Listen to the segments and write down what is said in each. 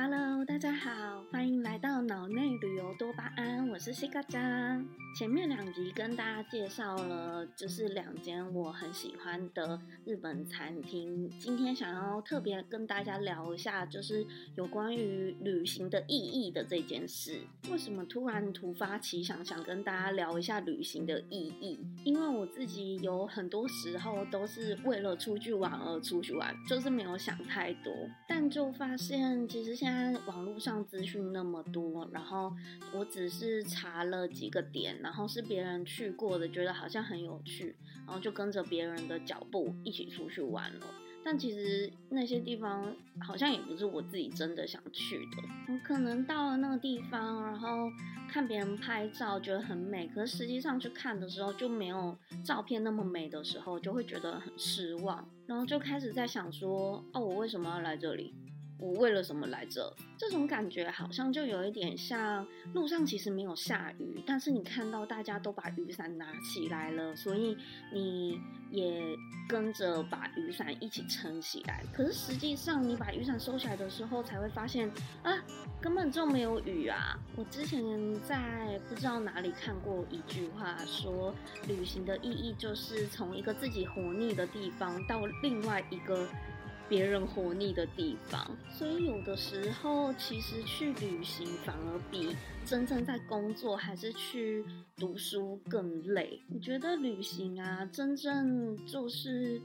Hello，大家好，欢迎来到脑内旅游多巴胺，我是西嘎加。前面两集跟大家介绍了，就是两间我很喜欢的日本餐厅。今天想要特别跟大家聊一下，就是有关于旅行的意义的这件事。为什么突然突发奇想，想跟大家聊一下旅行的意义？因为我自己有很多时候都是为了出去玩而出去玩，就是没有想太多，但就发现其实现在网络上资讯那么多，然后我只是查了几个点。然后是别人去过的，觉得好像很有趣，然后就跟着别人的脚步一起出去玩了。但其实那些地方好像也不是我自己真的想去的。我可能到了那个地方，然后看别人拍照觉得很美，可是实际上去看的时候就没有照片那么美的时候，就会觉得很失望。然后就开始在想说：哦，我为什么要来这里？我为了什么来这？这种感觉好像就有一点像路上其实没有下雨，但是你看到大家都把雨伞拿起来了，所以你也跟着把雨伞一起撑起来。可是实际上你把雨伞收起来的时候，才会发现啊，根本就没有雨啊！我之前在不知道哪里看过一句话，说旅行的意义就是从一个自己活腻的地方到另外一个。别人活腻的地方，所以有的时候其实去旅行反而比真正在工作还是去读书更累。我觉得旅行啊，真正就是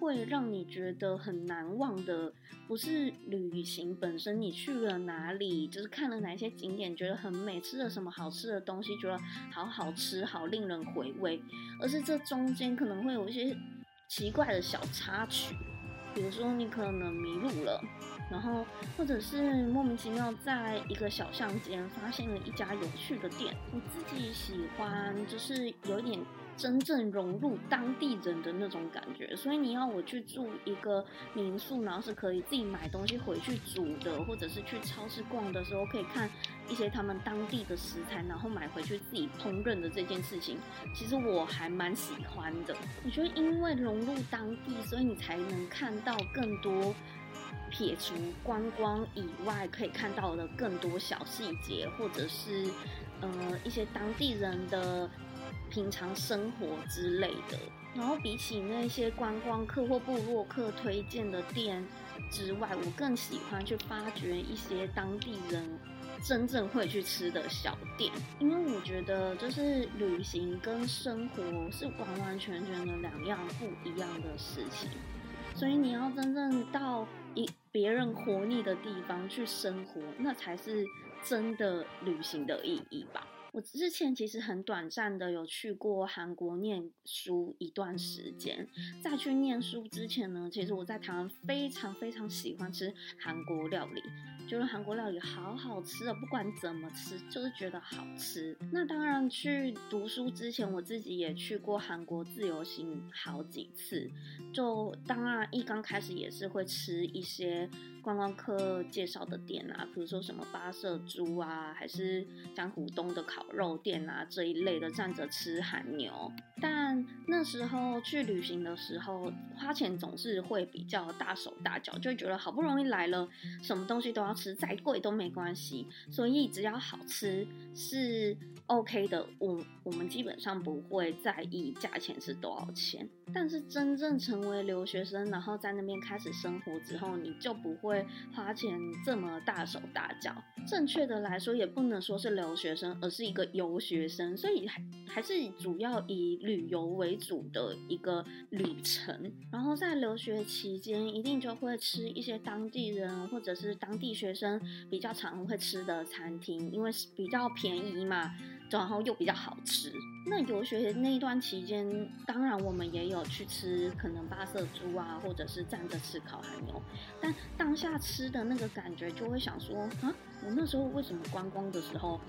会让你觉得很难忘的，不是旅行本身，你去了哪里，就是看了哪些景点觉得很美，吃了什么好吃的东西觉得好好吃，好令人回味，而是这中间可能会有一些奇怪的小插曲。比如说，你可能迷路了，然后或者是莫名其妙在一个小巷间发现了一家有趣的店。我自己喜欢，就是有点。真正融入当地人的那种感觉，所以你要我去住一个民宿，然后是可以自己买东西回去煮的，或者是去超市逛的时候可以看一些他们当地的食材，然后买回去自己烹饪的这件事情，其实我还蛮喜欢的。我觉得因为融入当地，所以你才能看到更多撇除观光以外可以看到的更多小细节，或者是呃一些当地人的。平常生活之类的，然后比起那些观光客或部落客推荐的店之外，我更喜欢去发掘一些当地人真正会去吃的小店，因为我觉得就是旅行跟生活是完完全全的两样不一样的事情，所以你要真正到一别人活腻的地方去生活，那才是真的旅行的意义吧。我之前其实很短暂的有去过韩国念书一段时间，在去念书之前呢，其实我在台湾非常非常喜欢吃韩国料理，觉得韩国料理好好吃啊，不管怎么吃就是觉得好吃。那当然去读书之前，我自己也去过韩国自由行好几次，就当然一刚开始也是会吃一些观光客介绍的店啊，比如说什么八色猪啊，还是江湖东的烤。肉店啊这一类的站着吃韩牛，但那时候去旅行的时候，花钱总是会比较大手大脚，就觉得好不容易来了，什么东西都要吃，再贵都没关系，所以只要好吃是 OK 的。我我们基本上不会在意价钱是多少钱。但是真正成为留学生，然后在那边开始生活之后，你就不会花钱这么大手大脚。正确的来说，也不能说是留学生，而是一个游学生，所以还还是主要以旅游为主的一个旅程。然后在留学期间，一定就会吃一些当地人或者是当地学生比较常会吃的餐厅，因为比较便宜嘛，然后又比较好吃。那游学那一段期间，当然我们也有去吃可能八色猪啊，或者是站着吃烤韩牛，但当下吃的那个感觉，就会想说啊。我那时候为什么观光的时候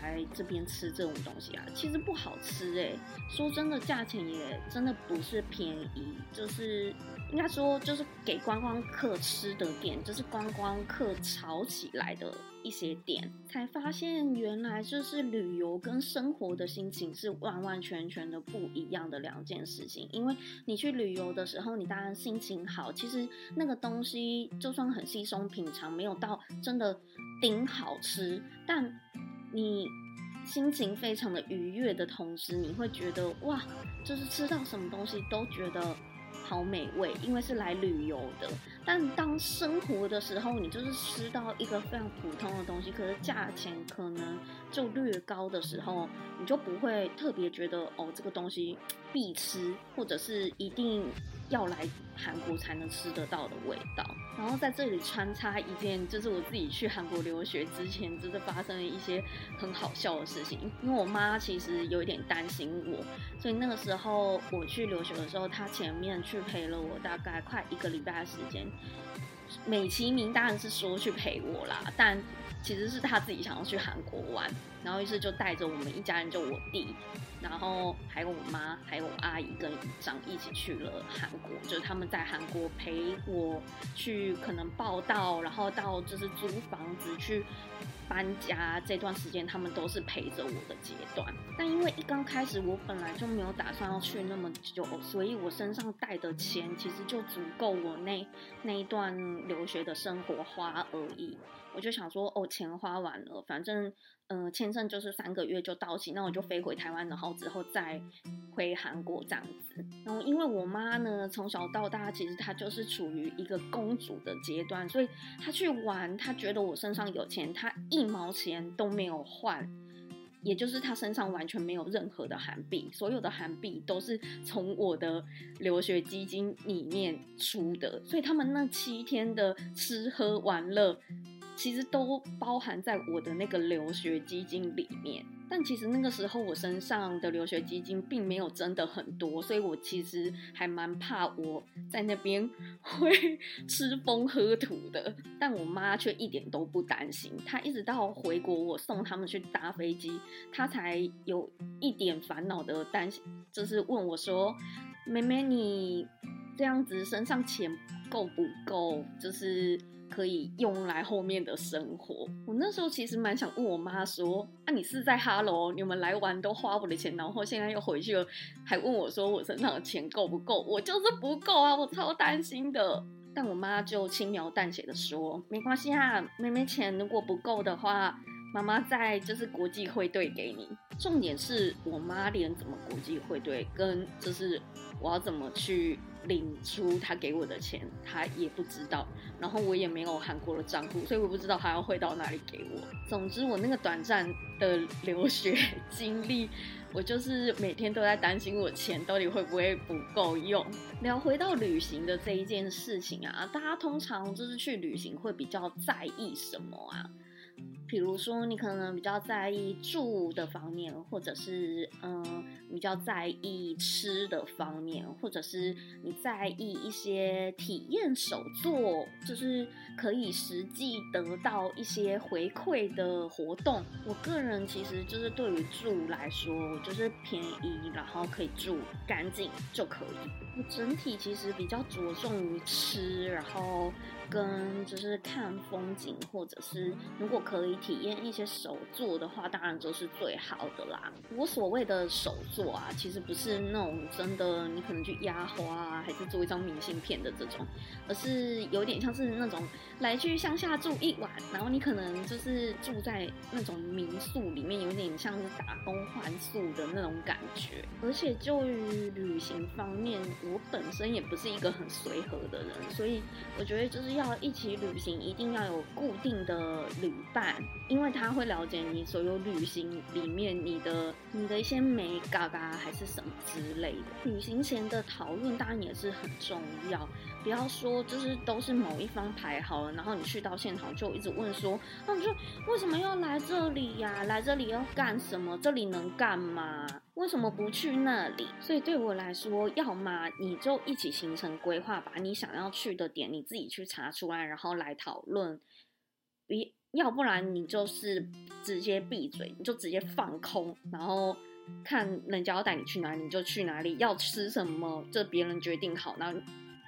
来这边吃这种东西啊？其实不好吃哎，说真的，价钱也真的不是便宜，就是应该说就是给观光客吃的店，就是观光客炒起来的一些店，才发现原来就是旅游跟生活的心情是完完全全的不一样的两件事情。因为你去旅游的时候，你当然心情好，其实那个东西就算很稀松平常，没有到真的顶好吃，但你心情非常的愉悦的同时，你会觉得哇，就是吃到什么东西都觉得。好美味，因为是来旅游的。但当生活的时候，你就是吃到一个非常普通的东西，可是价钱可能就略高的时候，你就不会特别觉得哦，这个东西必吃，或者是一定。要来韩国才能吃得到的味道，然后在这里穿插一件，就是我自己去韩国留学之前，就是发生了一些很好笑的事情。因为我妈其实有一点担心我，所以那个时候我去留学的时候，她前面去陪了我大概快一个礼拜的时间。美其名当然是说去陪我啦，但其实是她自己想要去韩国玩，然后于是就带着我们一家人，就我弟。然后还有我妈，还有我阿姨跟姨丈一起去了韩国，就是他们在韩国陪我去可能报道，然后到就是租房子去搬家这段时间，他们都是陪着我的阶段。但因为一刚开始我本来就没有打算要去那么久，所以我身上带的钱其实就足够我那那一段留学的生活花而已。我就想说，哦，钱花完了，反正。嗯，签证就是三个月就到期，那我就飞回台湾，然后之后再回韩国这样子。然后因为我妈呢，从小到大其实她就是处于一个公主的阶段，所以她去玩，她觉得我身上有钱，她一毛钱都没有换，也就是她身上完全没有任何的韩币，所有的韩币都是从我的留学基金里面出的，所以他们那七天的吃喝玩乐。其实都包含在我的那个留学基金里面，但其实那个时候我身上的留学基金并没有真的很多，所以我其实还蛮怕我在那边 会吃风喝土的。但我妈却一点都不担心，她一直到回国我送他们去搭飞机，她才有一点烦恼的担心，就是问我说：“妹妹，你这样子身上钱够不够？”就是。可以用来后面的生活。我那时候其实蛮想问我妈说：“啊，你是在哈喽？你们来玩都花我的钱，然后现在又回去了，还问我说我身上的钱够不够？我就是不够啊，我超担心的。”但我妈就轻描淡写的说：“没关系啊，妹妹钱如果不够的话，妈妈在就是国际汇兑给你。重点是我妈连怎么国际汇兑，跟就是我要怎么去。”领出他给我的钱，他也不知道，然后我也没有韩国的账户，所以我不知道他要汇到哪里给我。总之，我那个短暂的留学经历，我就是每天都在担心我钱到底会不会不够用。聊回到旅行的这一件事情啊，大家通常就是去旅行会比较在意什么啊？比如说，你可能比较在意住的方面，或者是嗯，比较在意吃的方面，或者是你在意一些体验手作，就是可以实际得到一些回馈的活动。我个人其实就是对于住来说，我就是便宜，然后可以住干净就可以。我整体其实比较着重于吃，然后。跟就是看风景，或者是如果可以体验一些手作的话，当然就是最好的啦。我所谓的手作做啊，其实不是那种真的你可能去压花啊，还是做一张明信片的这种，而是有点像是那种来去乡下住一晚，然后你可能就是住在那种民宿里面，有点像是打工换宿的那种感觉。而且就于旅行方面，我本身也不是一个很随和的人，所以我觉得就是。要一起旅行，一定要有固定的旅伴，因为他会了解你所有旅行里面你的你的一些美感嘎还是什么之类的。旅行前的讨论当然也是很重要，不要说就是都是某一方排好了，然后你去到现场就一直问说，那你就为什么要来这里呀？来这里要干什么？这里能干嘛？为什么不去那里？所以对我来说，要么你就一起形成规划，把你想要去的点你自己去查出来，然后来讨论；一要不然你就是直接闭嘴，你就直接放空，然后看人家要带你去哪里你就去哪里，要吃什么这别人决定好，然后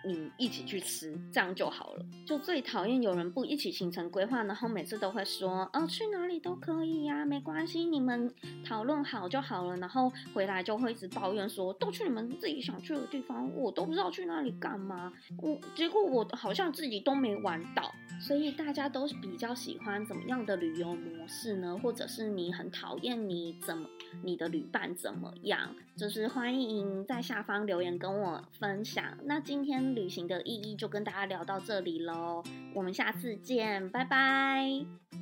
你一起去吃，这样就好了。就最讨厌有人不一起行程规划，然后每次都会说，哦，去哪里都可以呀，没关系，你们讨论好就好了。然后回来就会一直抱怨说，都去你们自己想去的地方，我都不知道去哪里干嘛。我结果我好像自己都没玩到。所以大家都比较喜欢怎么样的旅游模式呢？或者是你很讨厌你怎么你的旅伴怎么样？就是欢迎在下方留言跟我分享。那今天旅行的意义就跟大家聊到这里喽，我们下次见，拜拜。